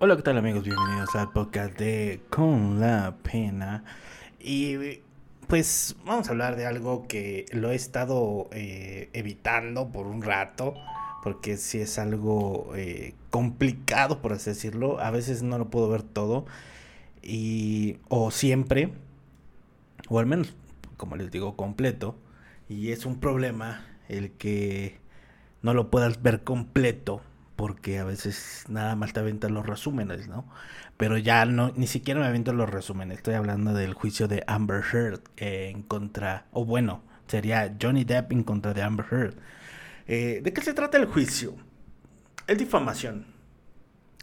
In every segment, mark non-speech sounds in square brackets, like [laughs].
Hola, ¿qué tal amigos? Bienvenidos al podcast de Con la Pena. Y pues vamos a hablar de algo que lo he estado eh, evitando por un rato, porque si es algo eh, complicado, por así decirlo. A veces no lo puedo ver todo, y, o siempre, o al menos, como les digo, completo. Y es un problema el que no lo puedas ver completo porque a veces nada más te aventan los resúmenes, ¿no? Pero ya no, ni siquiera me aviento los resúmenes. Estoy hablando del juicio de Amber Heard en contra, o bueno, sería Johnny Depp en contra de Amber Heard. Eh, ¿De qué se trata el juicio? Es difamación.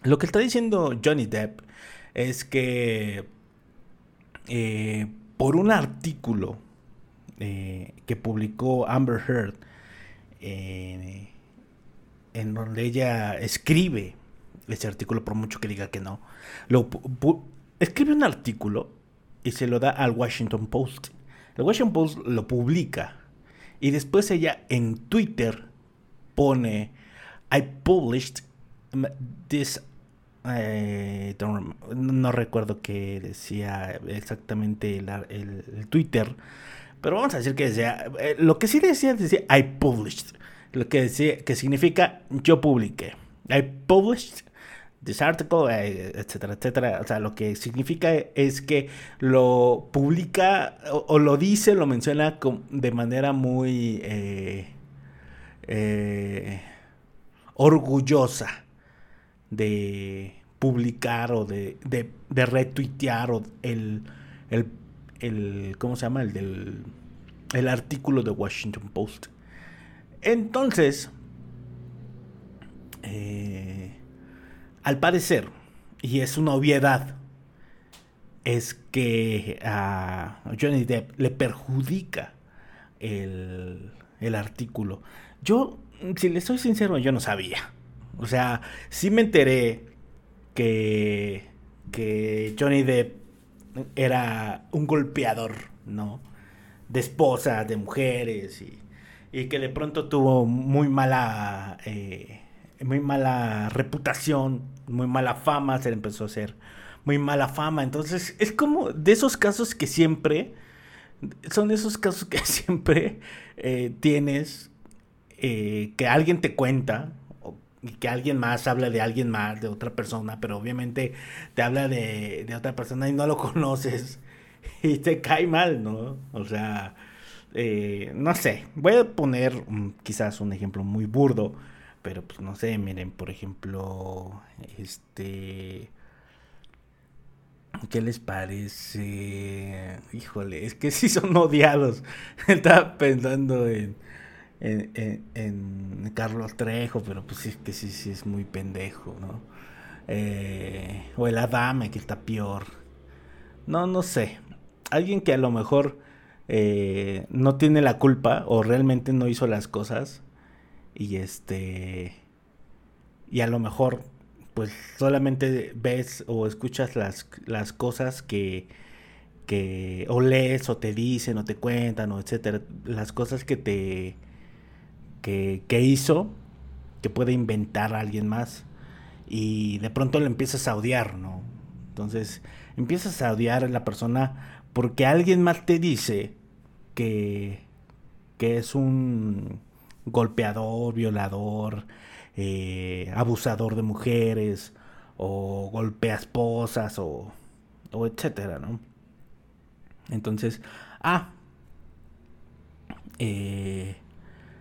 Lo que está diciendo Johnny Depp es que eh, por un artículo eh, que publicó Amber Heard, en donde ella escribe ese artículo, por mucho que diga que no, lo, escribe un artículo y se lo da al Washington Post. El Washington Post lo publica y después ella en Twitter pone, I published this eh, no recuerdo qué decía exactamente el, Twitter, pero vamos a decir que decía, eh, lo que sí decía, decía I published lo que, que significa yo publiqué. I published this article, eh, etcétera, etcétera. O sea, lo que significa es que lo publica o, lo dice, lo menciona de manera muy eh, eh, orgullosa de publicar o de, de, retuitear o el, el, el, ¿cómo se llama? El del el artículo de Washington Post. Entonces, eh, al parecer, y es una obviedad, es que a Johnny Depp le perjudica el, artículo. Yo, si le soy sincero, yo no sabía. O sea, sí me enteré que, que Johnny Depp era un golpeador, ¿no? De esposas, de mujeres y y que de pronto tuvo muy mala, eh, muy mala reputación, muy mala fama, se le empezó a hacer muy mala fama. Entonces es como de esos casos que siempre, son esos casos que [laughs] siempre eh, tienes, eh, que alguien te cuenta, y que alguien más habla de alguien más, de otra persona, pero obviamente te habla de, de otra persona y no lo [laughs] conoces y te cae mal, ¿no? O sea, eh, no sé, voy a poner quizás un ejemplo muy burdo, pero pues no sé, miren, por ejemplo, este... ¿Qué les parece? Híjole, es que [laughs] sí son odiados. [laughs] Estaba pensando en, en, Carlos Trejo, pero pues es que sí, sí es muy pendejo, ¿no? Eh, o el Adame, que está peor. No, no sé. Alguien que a lo mejor eh, no tiene la culpa o realmente no hizo las cosas y este y a lo mejor pues solamente ves o escuchas las, las cosas que, que o lees o te dicen o te cuentan o etcétera las cosas que te que, que hizo que puede inventar alguien más y de pronto le empiezas a odiar no entonces empiezas a odiar a la persona porque alguien más te dice que, que es un golpeador, violador, eh, abusador de mujeres, o golpea esposas, o, o etcétera, ¿no? Entonces, ah, eh,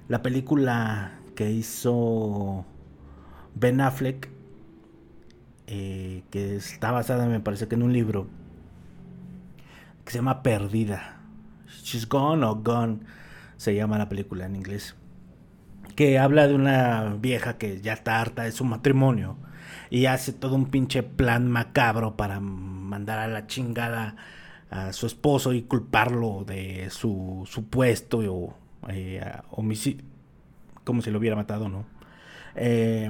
la película que hizo Ben Affleck, eh, que está basada, me parece que en un libro, que se llama Perdida. She's Gone o Gone se llama la película en inglés. Que habla de una vieja que ya está harta de su matrimonio y hace todo un pinche plan macabro para mandar a la chingada a su esposo y culparlo de su supuesto o, eh, homicidio, como si lo hubiera matado, ¿no? Eh,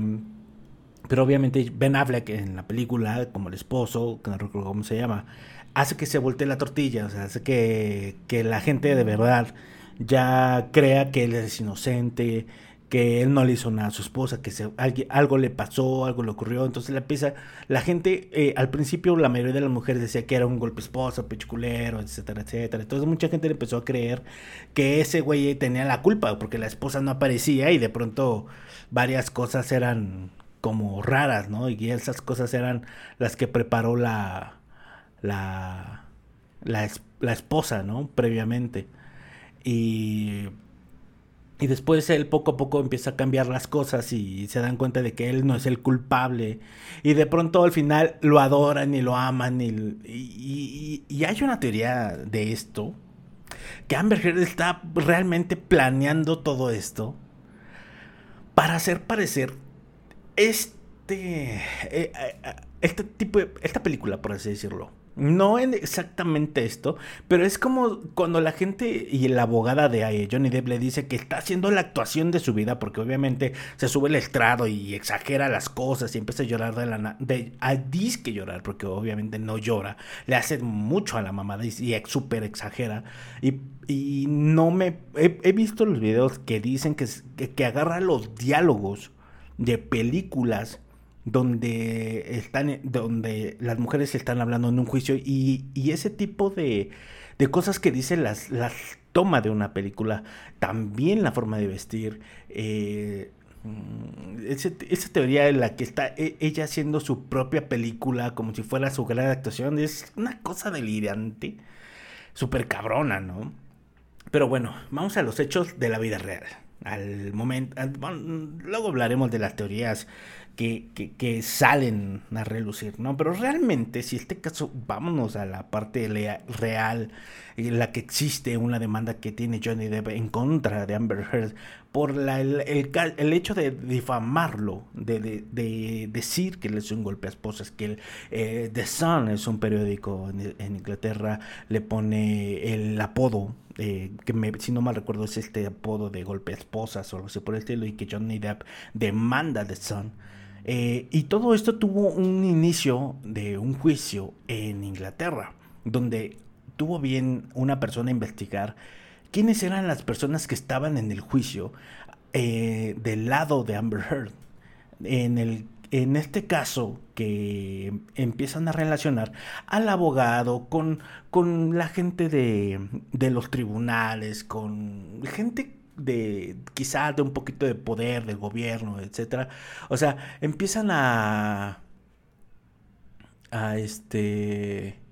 pero obviamente Ben Affleck en la película, como el esposo, que no recuerdo cómo se llama, hace que se voltee la tortilla, o sea, hace que, la gente de verdad ya crea que él es inocente, que él no le hizo nada a su esposa, que se, algo le pasó, algo le ocurrió. Entonces la empieza, la gente, eh, al principio la mayoría de las mujeres decía que era un golpe esposa, pechuculero, etcétera, etcétera. Entonces mucha gente le empezó a creer que ese güey tenía la culpa porque la esposa no aparecía y de pronto varias cosas eran como raras, ¿no? Y esas cosas eran las que preparó la, la, la, esposa, ¿no? Previamente. Y, y después él poco a poco empieza a cambiar las cosas y se dan cuenta de que él no es el culpable. Y de pronto al final lo adoran y lo aman. Y, y, y hay una teoría de esto. Que Amber Heard está realmente planeando todo esto para hacer parecer este, eh, eh, este tipo de, esta película, por así decirlo no en exactamente esto, pero es como cuando la gente y la abogada de eh, Johnny Depp le dice que está haciendo la actuación de su vida, porque obviamente se sube el estrado y exagera las cosas y empieza a llorar de la de a disque llorar, porque obviamente no llora, le hace mucho a la mamada y, y súper exagera. Y, y, no me. He, visto los videos que dicen que, que agarra los diálogos de películas donde están donde las mujeres están hablando en un juicio y, ese tipo de, de, cosas que dice las, las toma de una película. También la forma de vestir eh, mm, esa teoría en la que está e, ella haciendo su propia película como si fuera su gran actuación es una cosa delirante súper cabrona no pero bueno vamos a los hechos de la vida real al momento luego hablaremos de las teorías que, que, salen a relucir, ¿no? Pero realmente, si este caso, vámonos a la parte real, en la que existe una demanda que tiene Johnny Depp en contra de Amber Heard por la, el, hecho de difamarlo, de, de, decir que le es un golpe a esposas, que el, eh, The Sun es un periódico en, Inglaterra, le pone el apodo eh, que me, si no mal recuerdo es este apodo de golpe a esposas o algo así por el estilo, y que Johnny Depp demanda The Sun. Eh, y todo esto tuvo un inicio de un juicio en Inglaterra, donde tuvo bien una persona investigar quiénes eran las personas que estaban en el juicio eh, del lado de Amber Heard. En, el, en este caso, que empiezan a relacionar al abogado con, con la gente de, de los tribunales, con gente de quizás de un poquito de poder del gobierno, etcétera. O sea, empiezan a a este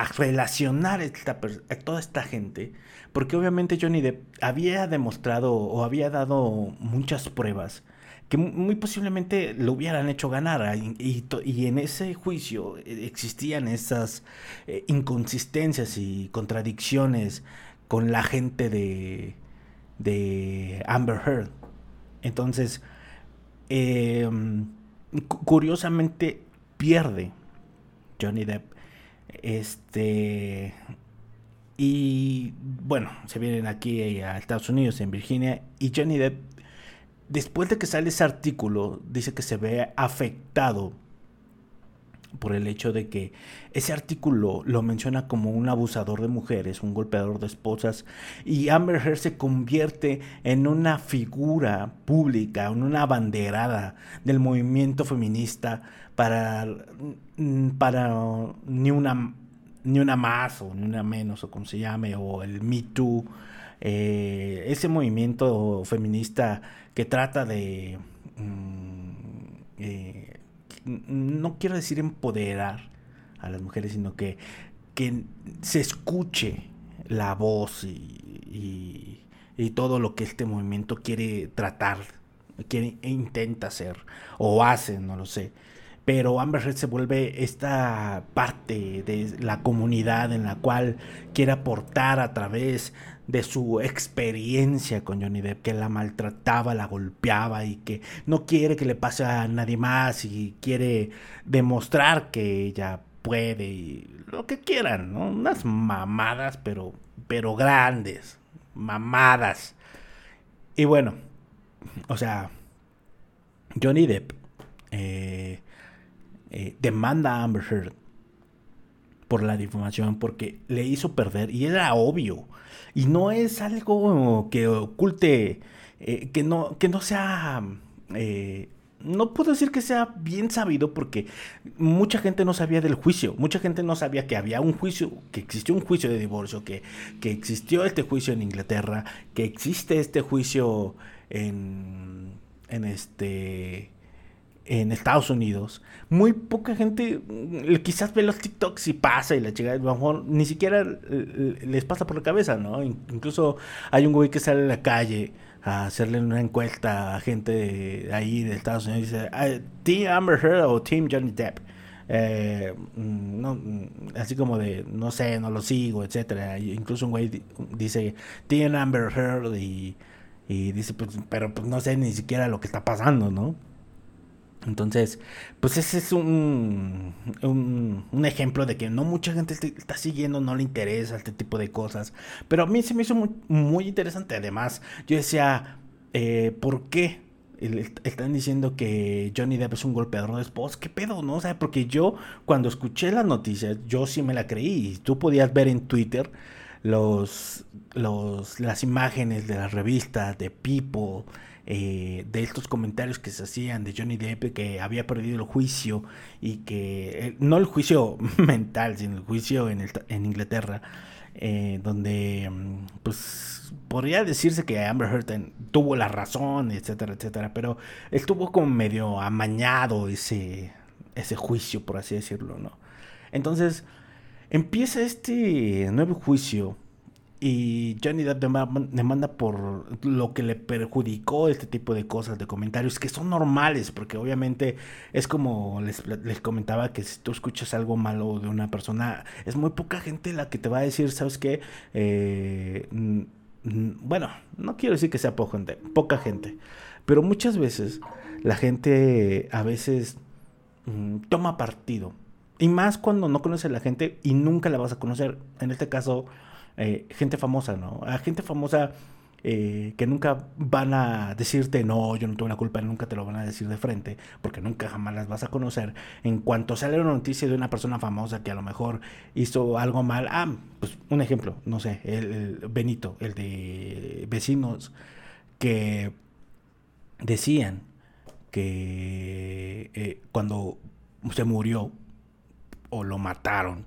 a relacionar a toda esta gente, porque obviamente Johnny Depp había demostrado o había dado muchas pruebas que muy posiblemente lo hubieran hecho ganar y, y, en ese juicio eh, existían esas eh, inconsistencias y contradicciones con la gente de, de Amber Heard. Entonces, em, curiosamente pierde Johnny Depp. Este. Y bueno, se vienen aquí a Estados Unidos, en Virginia. Y Johnny Depp, después de que sale ese artículo, dice que se ve afectado por el hecho de que ese artículo lo menciona como un abusador de mujeres, un golpeador de esposas, y Amber Heard se convierte en una figura pública, en una abanderada del movimiento feminista para, mm, para ni una ni una más o ni una menos o como se llame o el Me Too eh, ese movimiento feminista que trata de mm, eh, no quiero decir empoderar a las mujeres, sino que, que se escuche la voz y, y, todo lo que este movimiento quiere tratar, quiere, e intenta hacer, o hace, no lo sé. Pero Amber Heard se vuelve esta parte de la comunidad en la cual quiere aportar a través de su experiencia con Johnny Depp, que la maltrataba, la golpeaba y que no quiere que le pase a nadie más y quiere demostrar que ella puede y lo que quieran, ¿no? Unas mamadas, pero, pero grandes, mamadas. Y bueno, o sea, Johnny Depp eh, eh, demanda a Amber Heard por la difamación porque le hizo perder y era obvio. Y no es algo que oculte eh, que, no, que no sea... Eh, no puedo decir que sea bien sabido porque mucha gente no sabía del juicio, mucha gente no sabía que había un juicio, que existió un juicio de divorcio, que, que existió este juicio en Inglaterra, que existe este juicio en, en este en Estados Unidos, muy poca gente mm, quizás ve los TikToks y pasa y la chica, a lo ni siquiera les pasa por la cabeza, ¿no? Incluso hay un güey que sale a la calle a hacerle una encuesta a gente de ahí de Estados Unidos y dice, ¿Team Amber Heard o Team Johnny Depp? Eh, mm, no, mm, así como de, no sé, no lo sigo, etcétera. Incluso un güey dice, Team Amber Heard y, y dice, pues, pero pues no sé ni siquiera lo que está pasando, ¿no? Entonces, pues ese es un, un, ejemplo de que no mucha gente está siguiendo, no le interesa este tipo de cosas. Pero a mí se me hizo muy, interesante. Además, yo decía, eh, ¿por qué? Están diciendo que Johnny Depp es un golpeador de esposa. ¿Qué pedo? ¿No? O sea, porque yo cuando escuché la noticia, yo sí me la creí. Tú podías ver en Twitter los, los, las imágenes de las revistas de People eh, de estos comentarios que se hacían de Johnny Depp que había perdido el juicio y que, eh, no el juicio [laughs] mental, sino el juicio en, en Inglaterra, eh, donde mm, pues podría decirse que Amber Heard tuvo la razón, etcétera, etcétera, pero estuvo como medio amañado ese, ese juicio, por así decirlo, ¿no? Entonces, empieza este nuevo juicio y Johnny Depp demanda por lo que le perjudicó este tipo de cosas, de comentarios que son normales, porque obviamente es como les, comentaba que si tú escuchas algo malo de una persona, es muy poca gente la que te va a decir, ¿sabes qué? Eh, bueno, no quiero decir que sea poca gente, poca gente, pero muchas veces la gente a veces mm, toma partido. Y más cuando no conoce a la gente y nunca la vas a conocer. En este caso, eh, gente famosa, ¿no? A gente famosa eh, que nunca van a decirte, no, yo no tengo la culpa, nunca te lo van a decir de frente, porque nunca jamás las vas a conocer. En cuanto sale una noticia de una persona famosa que a lo mejor hizo algo mal, ah, pues un ejemplo, no sé, el, Benito, el de vecinos, que decían que eh, cuando se murió o lo mataron,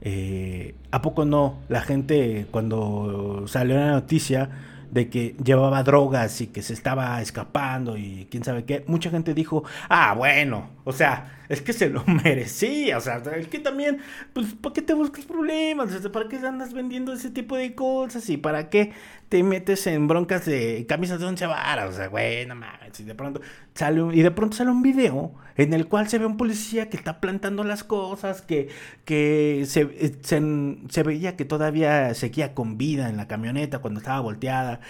eh, ¿A poco no? La gente cuando salió la noticia de que llevaba drogas y que se estaba escapando y quién sabe qué, mucha gente dijo, ah, bueno, o sea, es que se lo [laughs] merecía, o sea, es que también, pues, ¿para qué te buscas problemas? ¿Para qué andas vendiendo ese tipo de cosas? ¿Y para qué te metes en broncas de camisas de once varas? O sea, güey, no mames, y de pronto sale un, y de pronto sale un video en el cual se ve un policía que está plantando las cosas, que, que se, eh, se, veía que todavía seguía con vida en la camioneta cuando estaba volteada,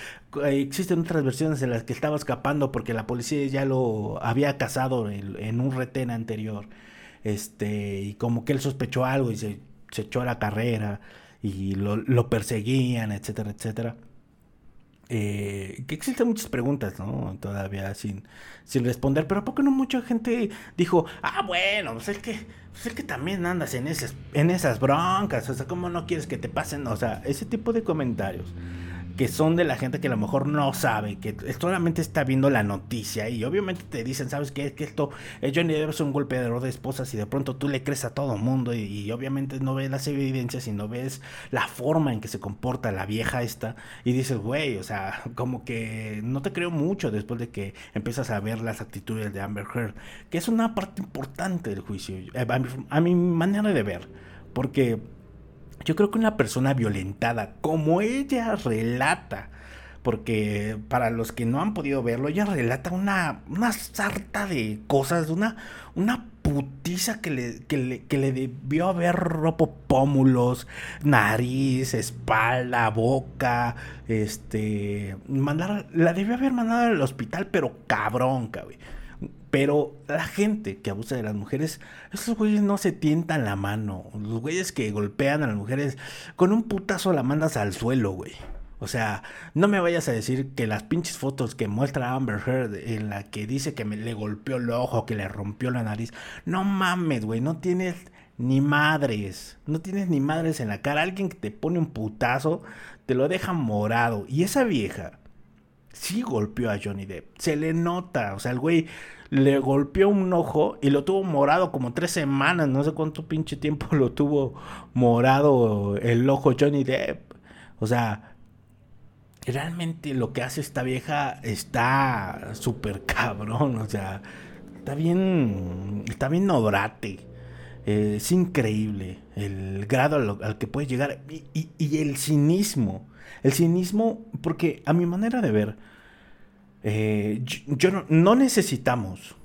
existen otras versiones en las que estaba escapando porque la policía ya lo había cazado en, un retén anterior. Este, y como que él sospechó algo y se, echó a la carrera y lo, perseguían, etcétera, etcétera. Eh, que existen muchas preguntas, ¿no? Todavía sin, sin responder, pero ¿a poco no mucha gente dijo, ah, bueno, pues es que, pues es que también andas en esas, en esas broncas, o sea, ¿cómo no quieres que te pasen? O sea, ese tipo de comentarios que son de la gente que a lo mejor no sabe, que solamente está viendo la noticia y obviamente te dicen, ¿sabes qué? Que esto, es Johnny Depp es un golpeador de esposas y de pronto tú le crees a todo mundo y, obviamente no ves las evidencias y no ves la forma en que se comporta la vieja esta y dices, güey, o sea, [laughs] como que no te creo mucho después de que empiezas a ver las actitudes de Amber Heard, que es una parte importante del juicio, eh, a mi manera de ver, porque yo creo que una persona violentada, como ella relata, porque para los que no han podido verlo, ella relata una, una sarta de cosas, una, una putiza que le, que le, que le debió haber roto pómulos, nariz, espalda, boca, este, mandar, la debió haber mandado al hospital, pero cabrón, cabrón. Pero la gente que abusa de las mujeres, esos güeyes no se tientan la mano. Los güeyes que golpean a las mujeres, con un putazo la mandas al suelo, güey. O sea, no me vayas a decir que las pinches fotos que muestra Amber Heard en la que dice que le golpeó el ojo, que le rompió la nariz. No mames, güey, no tienes ni madres. No tienes ni madres en la cara. Alguien que te pone un putazo te lo deja morado. Y esa vieja sí golpeó a Johnny Depp. Se le nota. O sea, el güey le golpeó un ojo y lo tuvo morado como tres semanas. No sé cuánto pinche tiempo [laughs] lo tuvo morado el ojo Johnny Depp. O sea, realmente lo que hace esta vieja está súper cabrón. O sea, está bien. Está bien obrate. Eh, es increíble el grado al, que puede llegar y, el cinismo. El cinismo, porque a mi manera de ver, eh, yo, no, necesitamos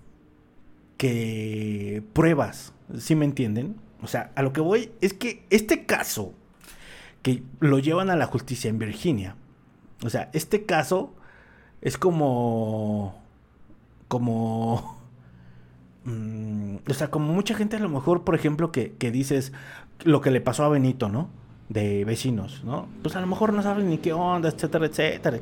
que pruebas, ¿sí me entienden? O sea, a lo que voy es que este caso que lo llevan a la justicia en Virginia, o sea, este caso es como, como [laughs] Mm, o sea, como mucha gente a lo mejor, por ejemplo, que, dices lo que le pasó a Benito, ¿no? De vecinos, ¿no? Pues a lo mejor no saben ni qué onda, etcétera, etcétera.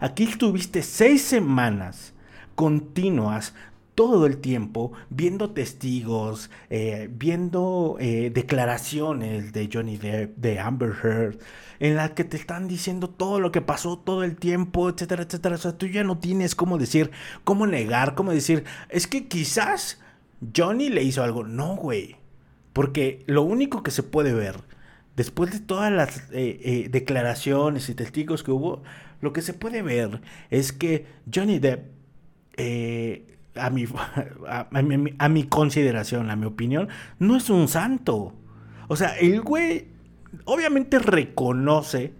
Aquí estuviste seis semanas continuas todo el tiempo viendo testigos, eh, viendo eh, declaraciones de Johnny Depp, de Amber Heard, en las que te están diciendo todo lo que pasó todo el tiempo, etcétera, etcétera. O sea, tú ya no tienes cómo decir, cómo negar, cómo decir, es que quizás Johnny le hizo algo. No, güey. Porque lo único que se puede ver, después de todas las eh, declaraciones y testigos que hubo, lo que se puede ver es que Johnny Depp [laughs] a mi, a, mi consideración, a mi opinión, no es un santo. O sea, el güey obviamente reconoce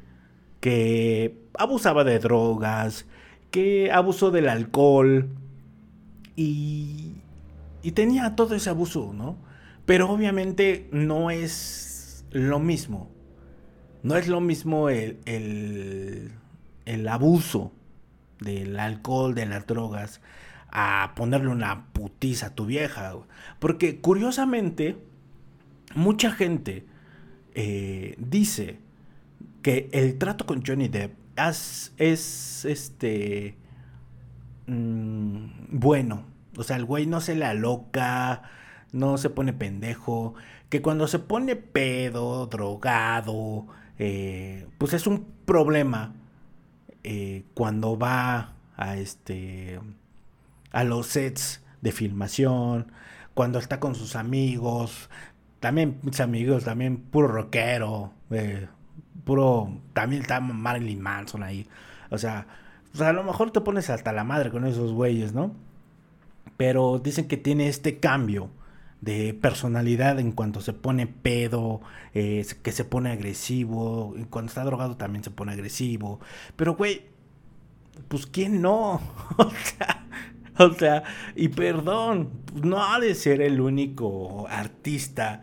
que abusaba de drogas, que abusó del alcohol y, y tenía todo ese abuso, ¿no? Pero obviamente no es lo mismo. No es lo mismo el, el, el abuso del alcohol, de las drogas, a ponerle una putiza a tu vieja. Porque curiosamente, mucha gente eh, dice que el trato con Johnny Depp es, este mm, bueno. O sea, el güey no se la loca, no se pone pendejo. Que cuando se pone pedo, drogado, eh, pues es un problema eh, cuando va a este a los sets de filmación, cuando está con sus amigos, también mis amigos, también puro rockero, eh, puro, también está Marilyn Manson ahí, o sea, a lo mejor te pones hasta la madre con esos güeyes, ¿no? Pero dicen que tiene este cambio de personalidad en cuanto se pone pedo, eh, que se pone agresivo, cuando está drogado también se pone agresivo, pero güey, pues quién no, [laughs] o sea, O sea, y perdón, no ha de ser el único artista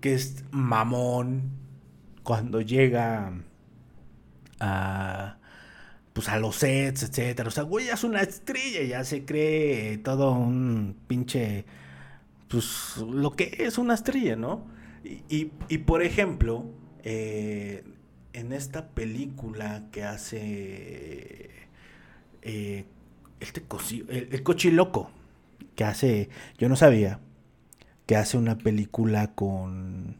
que es mamón cuando llega a pues a los sets, etcétera. O sea, güey, es una estrella, ya se cree todo un pinche pues lo que es una estrella, ¿no? Y, y, por ejemplo, eh, en esta película que hace eh, el, el cochiloco que hace, yo no sabía, que hace una película con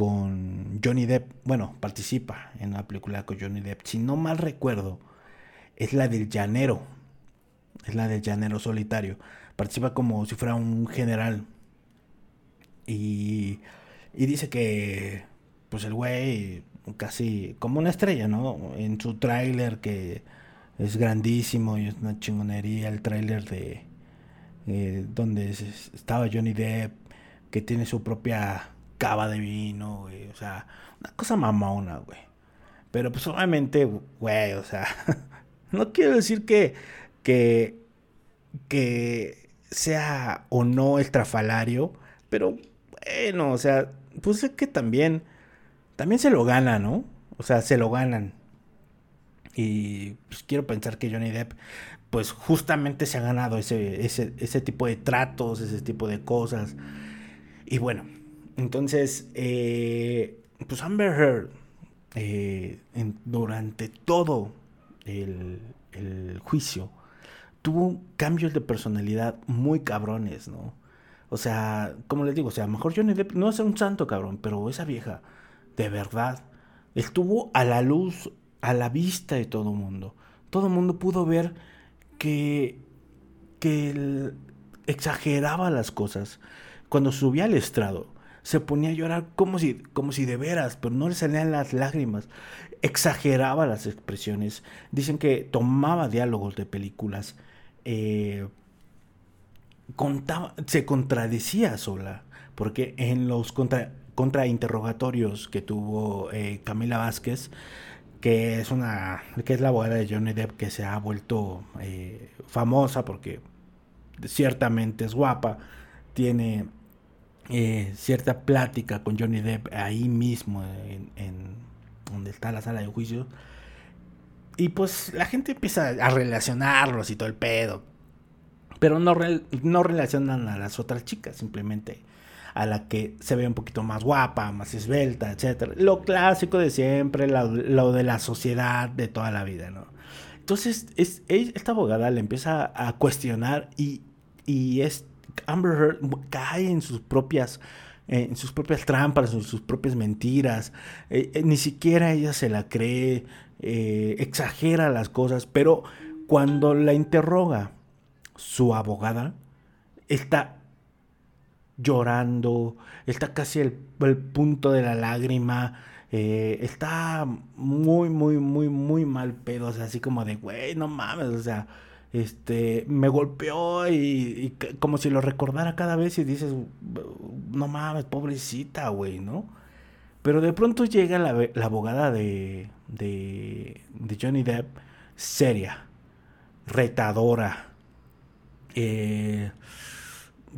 con Johnny Depp, bueno, participa en una película con Johnny Depp, si no mal recuerdo, es la del llanero, es la del llanero solitario, participa como si fuera un general y, y dice que pues el güey casi como una estrella, ¿no? En su tráiler que es grandísimo y es una chingonería el tráiler de eh, donde estaba Johnny Depp que tiene su propia cava de vino, o sea, una cosa mamona, güey. Pero pues obviamente, güey, o sea, [laughs] no quiero decir que que que sea o no estrafalario, pero bueno, o sea, pues es que también también se lo gana, ¿no? O sea, se lo ganan. Y pues, quiero pensar que Johnny Depp, pues justamente se ha ganado ese, ese, tipo de tratos, ese tipo de cosas. Y bueno, entonces, eh, pues Amber Heard, eh, durante todo el, el juicio, tuvo cambios de personalidad muy cabrones, ¿no? O sea, como les digo, o sea, a lo mejor Johnny Depp no es un santo cabrón, pero esa vieja, de verdad, estuvo a la luz a la vista de todo mundo. todo el mundo pudo ver que, que exageraba las cosas. Cuando subía al estrado, se ponía a llorar como si, como si de veras, pero no le salían las lágrimas. Exageraba las expresiones. Dicen que tomaba diálogos de películas. Eh, contaba, se contradecía sola, porque en los contra, contrainterrogatorios que tuvo eh, Camila Vázquez, que es una que es la abogada de Johnny Depp que se ha vuelto eh, famosa porque ciertamente es guapa, tiene cierta plática con Johnny Depp ahí mismo en, donde está la sala de juicio y pues la gente empieza a relacionarlos y todo el pedo pero no, no relacionan a las otras chicas simplemente a la que se ve un poquito más guapa, más esbelta, etc. Lo clásico de siempre, lo, de la sociedad de toda la vida, ¿no? Entonces, es, esta abogada le empieza a cuestionar y, y es, Amber Heard cae en sus propias en sus propias trampas, en sus propias mentiras. Eh, eh, ni siquiera ella se la cree, eh, exagera las cosas, pero cuando la interroga su abogada, está llorando, está casi el, el punto de la lágrima, eh, está muy, muy, muy, muy mal pedo, así como de, güey, no mames, o sea, este, me golpeó y, como si lo recordara cada vez y dices, no mames, pobrecita, güey, ¿no? Pero de pronto llega la, la abogada de, de, de Johnny Depp, seria, retadora, eh,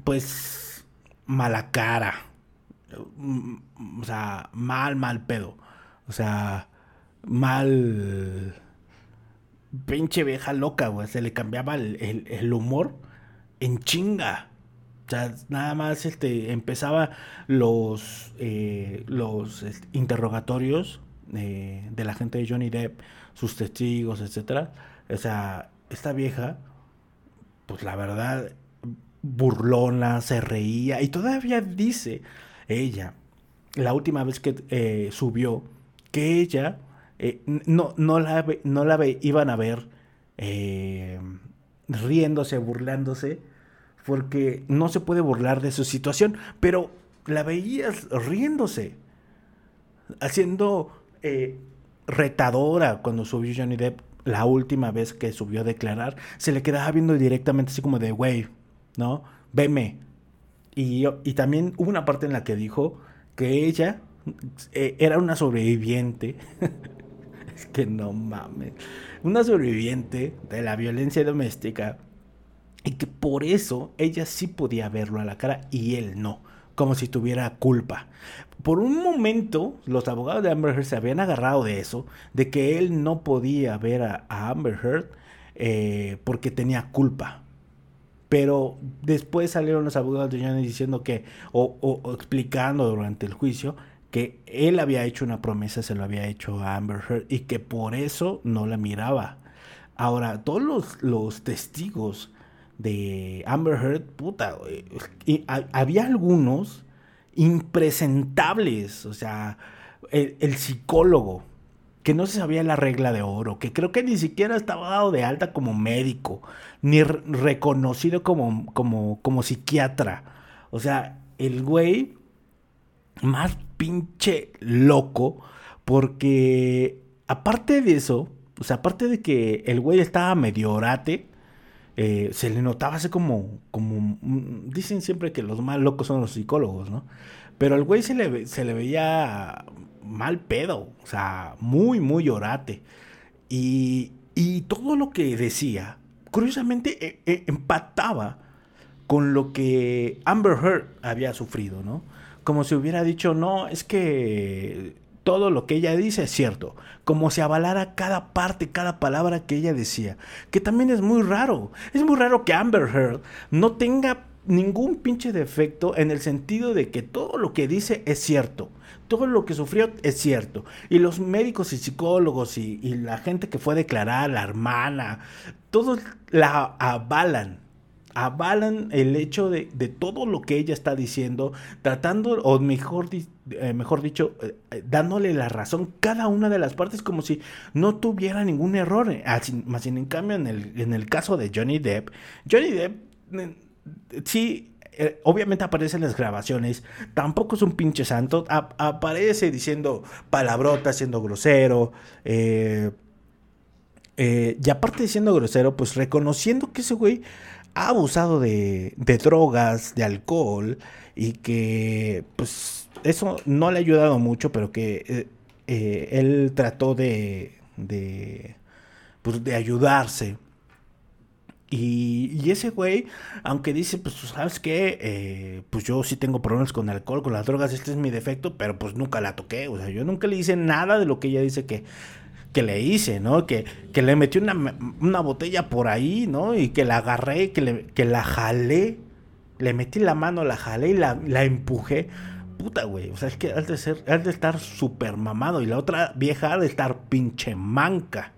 pues mala cara. Mm, o sea, mal, mal pedo. O sea, mal. Pinche vieja loca, güey. Se le cambiaba el, humor en chinga. O sea, nada más este, empezaba los, eh, los este, interrogatorios eh, de la gente de Johnny Depp, sus testigos, etc. O sea, esta vieja, pues la verdad, burlona, se reía y todavía dice ella, la última vez que eh, subió, que ella eh, no, no, la, no la iban a ver eh, riéndose, burlándose, porque no se puede burlar de su situación, pero la veías riéndose, haciendo retadora cuando subió Johnny Depp. La última vez que subió a declarar, se le quedaba viendo directamente así como de, güey, ¿no? Veme. Y, y también hubo una parte en la que dijo que ella eh, era una sobreviviente. [laughs] es que no mames. Una sobreviviente de la violencia doméstica. Y que por eso ella sí podía verlo a la cara y él no. Como si tuviera culpa. Por un momento, los abogados de Amber Heard se habían agarrado de eso, de que él no podía ver a, Amber Heard eh, porque tenía culpa. Pero después salieron los abogados de Johnny diciendo que, o, explicando durante el juicio, que él había hecho una promesa, se lo había hecho a Amber Heard y que por eso no la miraba. Ahora, todos los, testigos de Amber Heard, puta, y, había algunos impresentables, o sea, el psicólogo, que no se sabía la regla de oro, que creo que ni siquiera estaba dado de alta como médico, ni reconocido como, como, como psiquiatra. O sea, el güey más pinche loco, porque aparte de eso, o sea, aparte de que el güey estaba medio orate, eh, se le notaba así como, como, mm, dicen siempre que los más locos son los psicólogos, ¿no? Pero al güey se le, se le veía mal pedo, o sea, muy, muy orate. Y, y todo lo que decía, curiosamente, e, e, empataba con lo que Amber Heard había sufrido, ¿no? Como si hubiera dicho, no, es que todo lo que ella dice es cierto, como si avalara cada parte, cada palabra que ella decía, que también es muy raro. Es muy raro que Amber Heard no tenga ningún pinche defecto en el sentido de que todo lo que dice es cierto todo lo que sufrió es cierto. Y los médicos y psicólogos y, la gente que fue a declarar, la hermana, todos la avalan. Avalan el hecho de, todo lo que ella está diciendo, tratando, o mejor, eh, mejor dicho, eh, eh, dándole la razón cada una de las partes como si no tuviera ningún error. Más sin en cambio, en el, en el caso de Johnny Depp, Johnny Depp sí obviamente aparece en las grabaciones, tampoco es un pinche santo, aparece diciendo palabrotas, siendo grosero, y aparte de siendo grosero, pues reconociendo que ese güey ha abusado de, drogas, de alcohol y que pues eso no le ha ayudado mucho, pero que eh, eh, él trató de, de, pues, de ayudarse. Y, ese güey, aunque dice, pues, ¿sabes qué? Eh, pues yo sí tengo problemas con alcohol, con las drogas, este es mi defecto, pero pues nunca la toqué. O sea, yo nunca le hice nada de lo que ella dice que, que le hice, ¿no? Que, que le metí una, botella por ahí, ¿no? Y que la agarré, que, le, que la jalé, le metí la mano, la jalé y la, la empujé. Puta, güey. O sea, es que has de, ser, has de estar súper mamado. Y la otra vieja ha de estar pinche manca.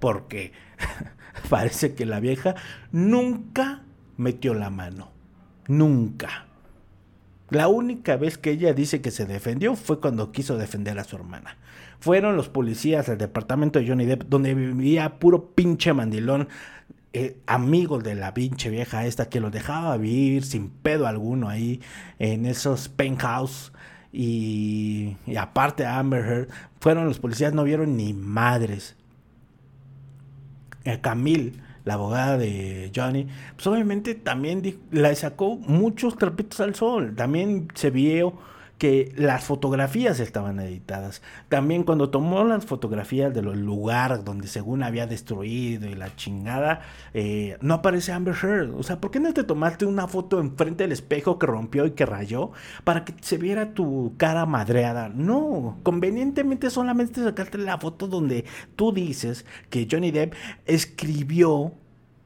Porque [laughs] parece que la vieja nunca metió la mano. Nunca. La única vez que ella dice que se defendió fue cuando quiso defender a su hermana fueron los policías del departamento de Johnny Depp, donde vivía puro pinche mandilón. Eh, amigos de la pinche vieja esta que los dejaba vivir sin pedo alguno ahí en esos penthouse y, aparte Amber Heard fueron los policías no vieron ni madres eh, Camille la abogada de Johnny pues obviamente también la sacó muchos trapitos al sol también se vio que las fotografías estaban editadas. También cuando tomó las fotografías de los lugares donde según había destruido y la chingada, eh, no aparece Amber Heard. O sea, ¿por qué no te tomaste una foto enfrente del espejo que rompió y que rayó para que se viera tu cara madreada? No, convenientemente solamente sacaste la foto donde tú dices que Johnny Depp escribió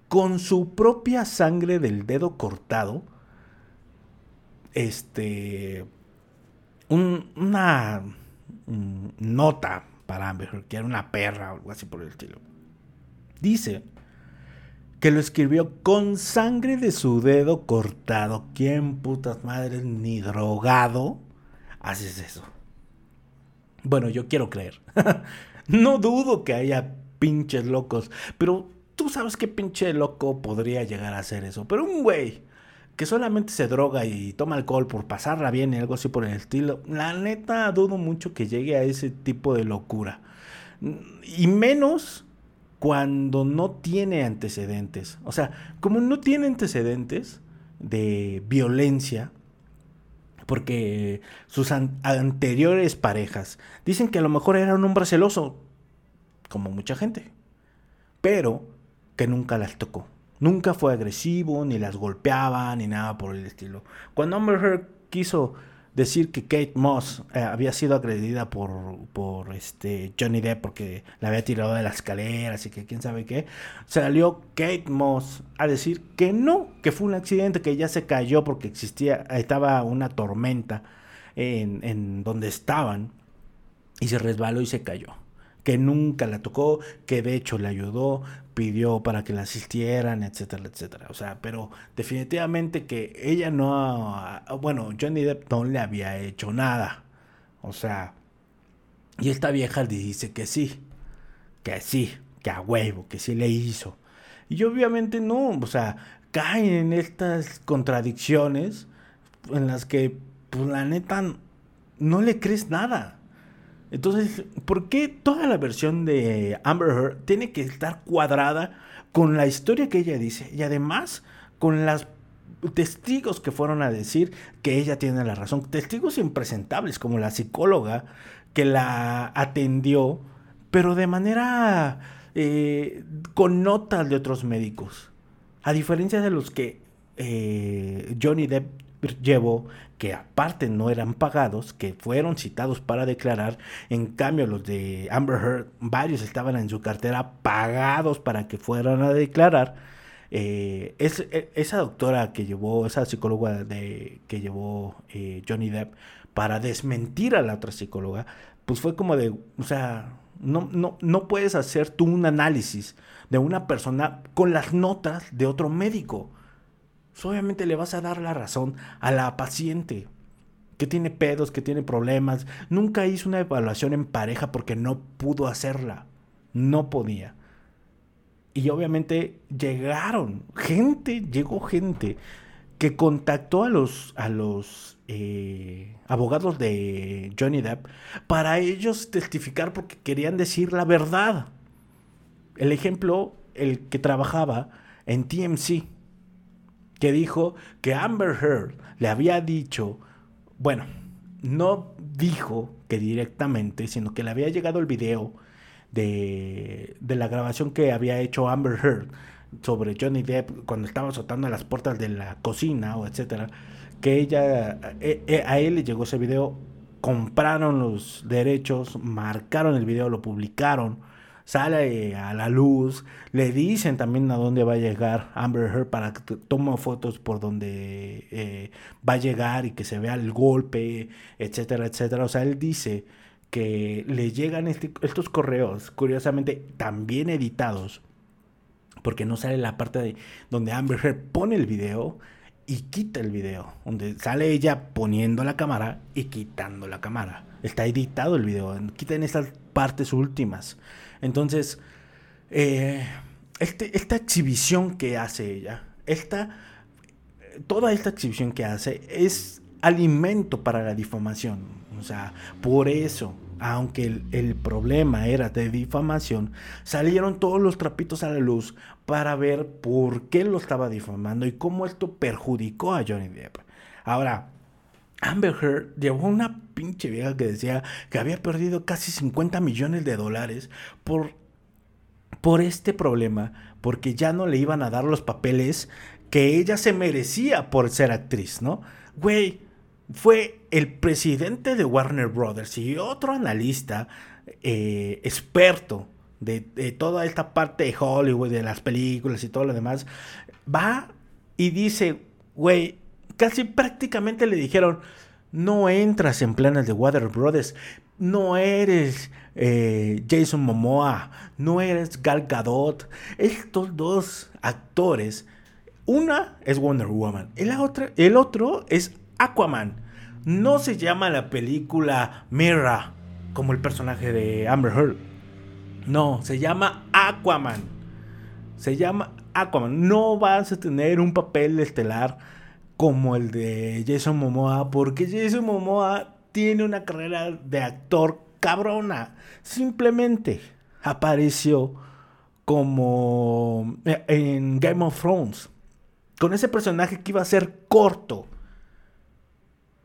con su propia sangre del dedo cortado, este una mm, nota para Amber que era una perra o algo así por el estilo. Dice que lo escribió con sangre de su dedo cortado. ¿Quién putas madres ni drogado haces eso? Bueno, yo quiero creer. [laughs] no dudo que haya pinches locos, pero tú sabes qué pinche loco podría llegar a hacer eso. Pero un güey que solamente se droga y toma alcohol por pasarla bien y algo así por el estilo, la neta dudo mucho que llegue a ese tipo de locura. Y menos cuando no tiene antecedentes. O sea, como no tiene antecedentes de violencia, porque sus anteriores parejas dicen que a lo mejor era un hombre celoso, como mucha gente, pero que nunca las tocó. Nunca fue agresivo, ni las golpeaba, ni nada por el estilo. Cuando Amber Heard quiso decir que Kate Moss eh, había sido agredida por, por este Johnny Depp porque la había tirado de las escaleras y que quién sabe qué, salió Kate Moss a decir que no, que fue un accidente, que ella se cayó porque existía, estaba una tormenta en, en donde estaban y se resbaló y se cayó que nunca la tocó, que de hecho le ayudó, pidió para que la asistieran, etcétera, etcétera. O sea, pero definitivamente que ella no, bueno, Johnny Depp no le había hecho nada. O sea, y esta vieja dice que sí, que sí, que a huevo, que sí le hizo. Y obviamente no, o sea, caen en estas contradicciones en las que, pues la neta, no le crees nada. Entonces, ¿por qué toda la versión de Amber Heard tiene que estar cuadrada con la historia que ella dice y además con los testigos que fueron a decir que ella tiene la razón? Testigos impresentables como la psicóloga que la atendió, pero de manera eh, con notas de otros médicos. A diferencia de los que eh, Johnny Depp llevó que aparte no eran pagados, que fueron citados para declarar. En cambio, los de Amber Heard, varios estaban en su cartera pagados para que fueran a declarar. Eh, es, e, esa doctora que llevó, esa psicóloga de, que llevó eh, Johnny Depp para desmentir a la otra psicóloga, pues fue como de, o sea, no, no, no puedes hacer tú un análisis de una persona con las notas de otro médico. Pues, obviamente le vas a dar la razón a la paciente que tiene pedos, que tiene problemas. Nunca hizo una evaluación en pareja porque no pudo hacerla. No podía. Y obviamente llegaron, gente, llegó gente que contactó a los, a los eh, abogados de Johnny Depp para ellos testificar porque querían decir la verdad. El ejemplo, el que trabajaba en TMC, que dijo que Amber Heard le había dicho, bueno, no dijo que directamente, sino que le había llegado el video de, de la grabación que había hecho Amber Heard sobre Johnny Depp cuando estaba azotando a las puertas de la cocina o etcétera, que ella eh, eh, a él le llegó ese video, compraron los derechos, marcaron el video, lo publicaron, sale a la luz, le dicen también a dónde va a llegar Amber Heard para que tome fotos por donde eh, va a llegar y que se vea el golpe, etcétera, etcétera. O sea, él dice que le llegan estos correos, curiosamente también editados, porque no sale la parte de donde Amber Heard pone el video y quita el video, donde sale ella poniendo la cámara y quitando la cámara. Está editado el video, quitan estas partes últimas. Entonces, eh, este, esta exhibición que hace ella, esta, toda esta exhibición que hace es alimento para la difamación. O sea, por eso aunque el, problema era de difamación, salieron todos los trapitos a la luz para ver por qué lo estaba difamando y cómo esto perjudicó a Johnny Depp. Ahora, Amber Heard llevó una pinche vieja que decía que había perdido casi 50 millones de dólares por, por este problema, porque ya no le iban a dar los papeles que ella se merecía por ser actriz, ¿no? Güey, fue el presidente de Warner Brothers y otro analista eh, experto de, toda esta parte de Hollywood, de las películas y todo lo demás, va y dice, güey, casi prácticamente le dijeron, no entras en planes de Warner Brothers, no eres eh, Jason Momoa, no eres Gal Gadot. Estos dos actores, una es Wonder Woman, otra, el otro es Aquaman. No se llama la película Mira como el personaje de Amber Heard. No, se llama Aquaman. Se llama Aquaman. No vas a tener un papel estelar como el de Jason Momoa, porque Jason Momoa tiene una carrera de actor cabrona. Simplemente apareció como eh, en Game of Thrones. Con ese personaje que iba a ser corto.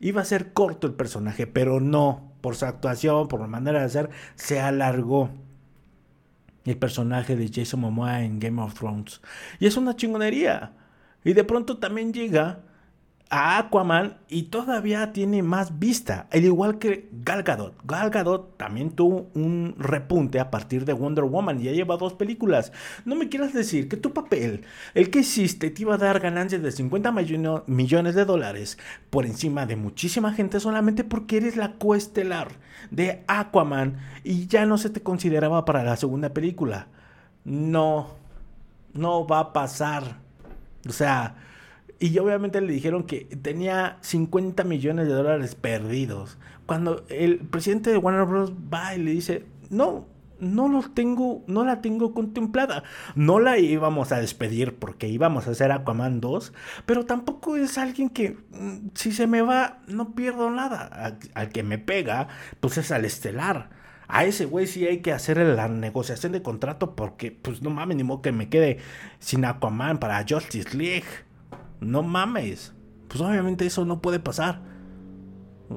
Iba a ser corto el personaje, pero no, por su actuación, por la manera de hacer, se alargó el personaje de Jason Momoa en Game of Thrones. Y es una chingonería. Y de pronto también llega a Aquaman y todavía tiene más vista, al igual que Gal Gadot. Gal Gadot también tuvo un repunte a partir de Wonder Woman y ya lleva dos películas. No me quieras decir que tu papel, el que hiciste, te iba a dar ganancias de 50 millones de dólares por encima de muchísima gente solamente porque eres la coestelar de Aquaman y ya no se te consideraba para la segunda película. No, no va a pasar. O sea, y obviamente le dijeron que tenía 50 millones de dólares perdidos. Cuando el presidente de Warner Bros. va y le dice, no, no los tengo, no la tengo contemplada. No la íbamos a despedir porque íbamos a hacer Aquaman 2, pero tampoco es alguien que mm, si se me va no pierdo nada. Al, que me pega, pues es al estelar. A ese güey sí hay que hacer la negociación de contrato porque pues no mames ni modo que me quede sin Aquaman para Justice League. No mames. Pues obviamente eso no puede pasar.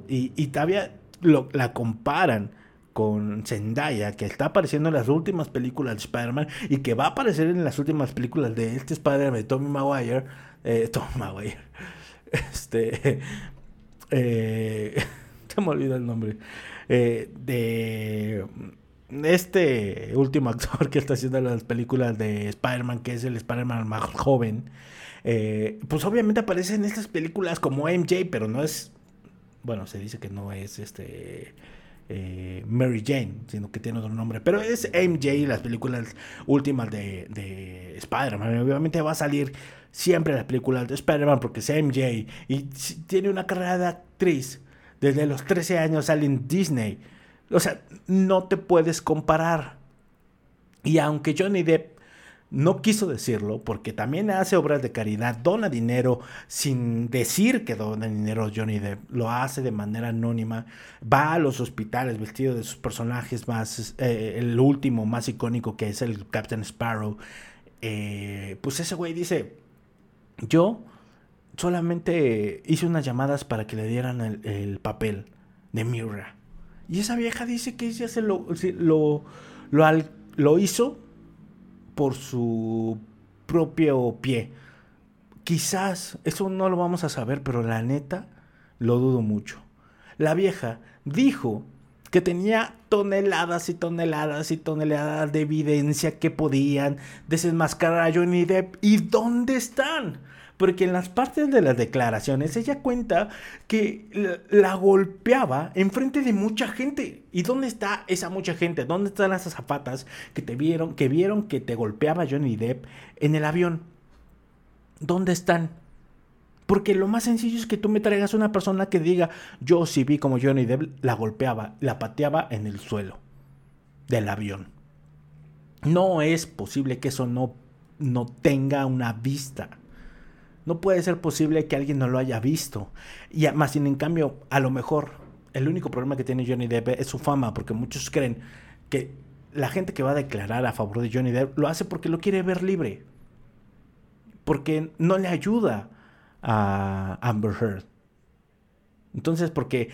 Y, y todavía la comparan con Zendaya, que está apareciendo en las últimas películas de Spider-Man y que va a aparecer en las últimas películas de este Spider-Man de Tommy Maguire. Eh, [laughs] Tommy Maguire. Este. [laughs] Eh, [laughs] se me olvidó el nombre. Eh, de este último actor que está haciendo las películas de Spider-Man, que es el Spider-Man más joven. Eh, pues obviamente aparece en estas películas como MJ, pero no es, bueno, se dice que no es este eh, Mary Jane, sino que tiene otro nombre, pero es MJ, las películas últimas de, de Spider-Man, obviamente va a salir siempre las películas de Spider-Man porque es MJ y tiene una carrera de actriz. Desde los 13 años sale en Disney. O sea, no te puedes comparar. Y aunque Johnny Depp no quiso decirlo, porque también hace obras de caridad, dona dinero sin decir que dona dinero Johnny Depp, lo hace de manera anónima, va a los hospitales vestido de sus personajes más, eh, el último más icónico que es el Captain Sparrow, eh, pues ese güey dice, yo solamente hice unas llamadas para que le dieran el, papel de Mira. Y esa vieja dice que ella se lo, lo, lo, lo hizo por su propio pie. Quizás, eso no lo vamos a saber, pero la neta, lo dudo mucho. La vieja dijo que tenía toneladas y toneladas y toneladas de evidencia que podían desenmascarar a Johnny Depp. ¿Y dónde están? Porque en las partes de las declaraciones ella cuenta que la, golpeaba enfrente de mucha gente. ¿Y dónde está esa mucha gente? ¿Dónde están esas zapatas que te vieron, que vieron que te golpeaba Johnny Depp en el avión? ¿Dónde están? Porque lo más sencillo es que tú me traigas una persona que diga, yo sí vi como Johnny Depp la golpeaba, la pateaba en el suelo del avión. No es posible que eso no, no tenga una vista. No puede ser posible que alguien no lo haya visto. Y más sin en cambio, a lo mejor el único problema que tiene Johnny Depp es su fama, porque muchos creen que la gente que va a declarar a favor de Johnny Depp lo hace porque lo quiere ver libre. Porque no le ayuda a Amber Heard. Entonces, porque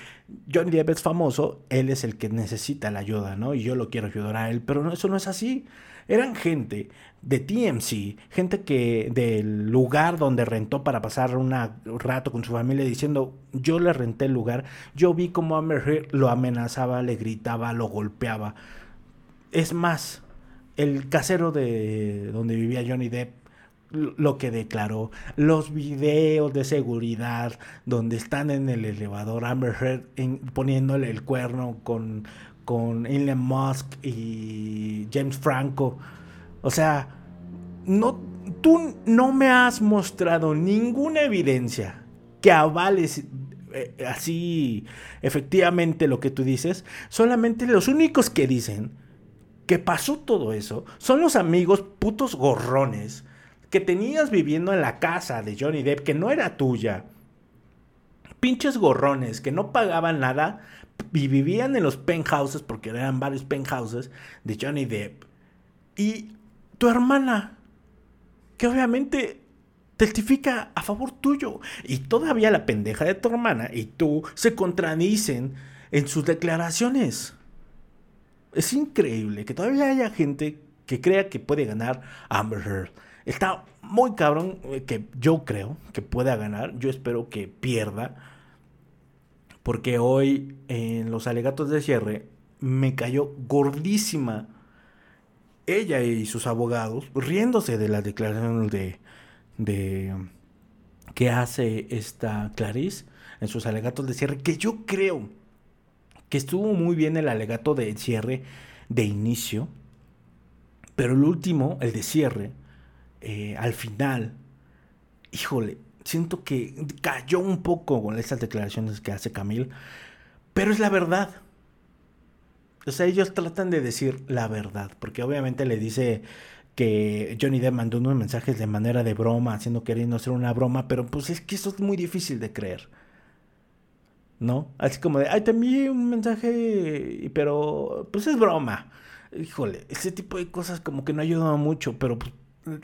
Johnny Depp es famoso, él es el que necesita la ayuda, ¿no? Y yo lo quiero ayudar a él, pero eso no es así. Eran gente de TMC, gente que del lugar donde rentó para pasar un rato con su familia diciendo, yo le renté el lugar, yo vi cómo Amber Heard lo amenazaba, le gritaba, lo golpeaba. Es más, el casero de donde vivía Johnny Depp lo que declaró, los videos de seguridad donde están en el elevador Amber Heard poniéndole el cuerno con, con Elon Musk y James Franco. O sea, no, tú no me has mostrado ninguna evidencia que avales eh, así efectivamente lo que tú dices. Solamente los únicos que dicen que pasó todo eso son los amigos putos gorrones que tenías viviendo en la casa de Johnny Depp que no era tuya. Pinches gorrones que no pagaban nada y vivían en los penthouses, porque eran varios penthouses de Johnny Depp. Y tu hermana, que obviamente testifica a favor tuyo. Y todavía la pendeja de tu hermana y tú se contradicen en sus declaraciones. Es increíble que todavía haya gente que crea que puede ganar Amber Heard. Está muy cabrón eh, que yo creo que pueda ganar. Yo espero que pierda. Porque hoy en los alegatos de cierre me cayó gordísima ella y sus abogados riéndose de la declaración de, de que hace esta Clarice en sus alegatos de cierre. Que yo creo que estuvo muy bien el alegato de cierre de inicio. Pero el último, el de cierre, eh, al final, híjole, siento que cayó un poco con estas declaraciones que hace Camil, pero es la verdad. O sea, ellos tratan de decir la verdad, porque obviamente le dice que Johnny Depp mandó unos mensajes de manera de broma, haciendo queriendo hacer una broma, pero pues es que eso es muy difícil de creer. ¿No? Así como de, ay, envié un mensaje, pero pues es broma. Híjole, ese tipo de cosas como que no ayudan mucho, pero pues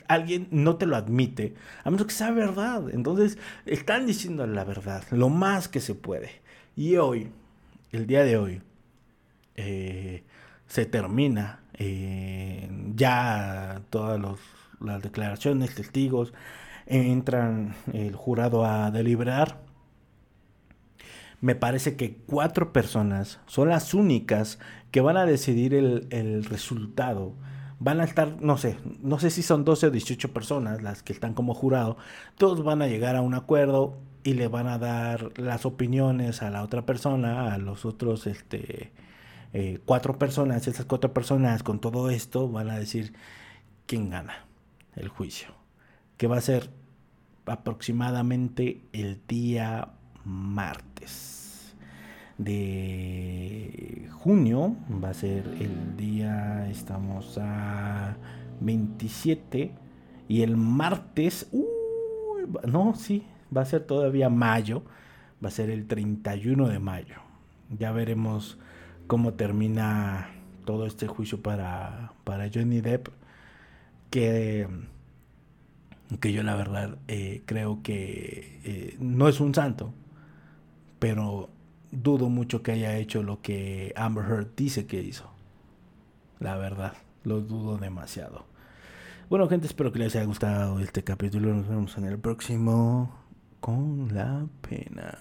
alguien no te lo admite, a menos que sea verdad. Entonces, están diciendo la verdad, lo más que se puede. Y hoy, el día de hoy, eh, se termina eh, ya todas las declaraciones, testigos, entran el jurado a deliberar. Me parece que cuatro personas son las únicas que van a decidir el, el resultado van a estar, no sé, no sé si son 12 o 18 personas las que están como jurado, todos van a llegar a un acuerdo y le van a dar las opiniones a la otra persona, a los otros, este, eh, cuatro personas, esas cuatro personas con todo esto van a decir quién gana el juicio, que va a ser aproximadamente el día martes de junio. Va a ser el día, estamos a 27 y el martes, no, sí, va a ser todavía mayo, va a ser el 31 de mayo. Ya veremos cómo termina todo este juicio para, para Johnny Depp, que, que yo la verdad eh, creo que eh, no es un santo, pero dudo mucho que haya hecho lo que Amber Heard dice que hizo. La verdad, lo dudo demasiado. Bueno, gente, espero que les haya gustado este capítulo. Nos vemos en el próximo con la pena.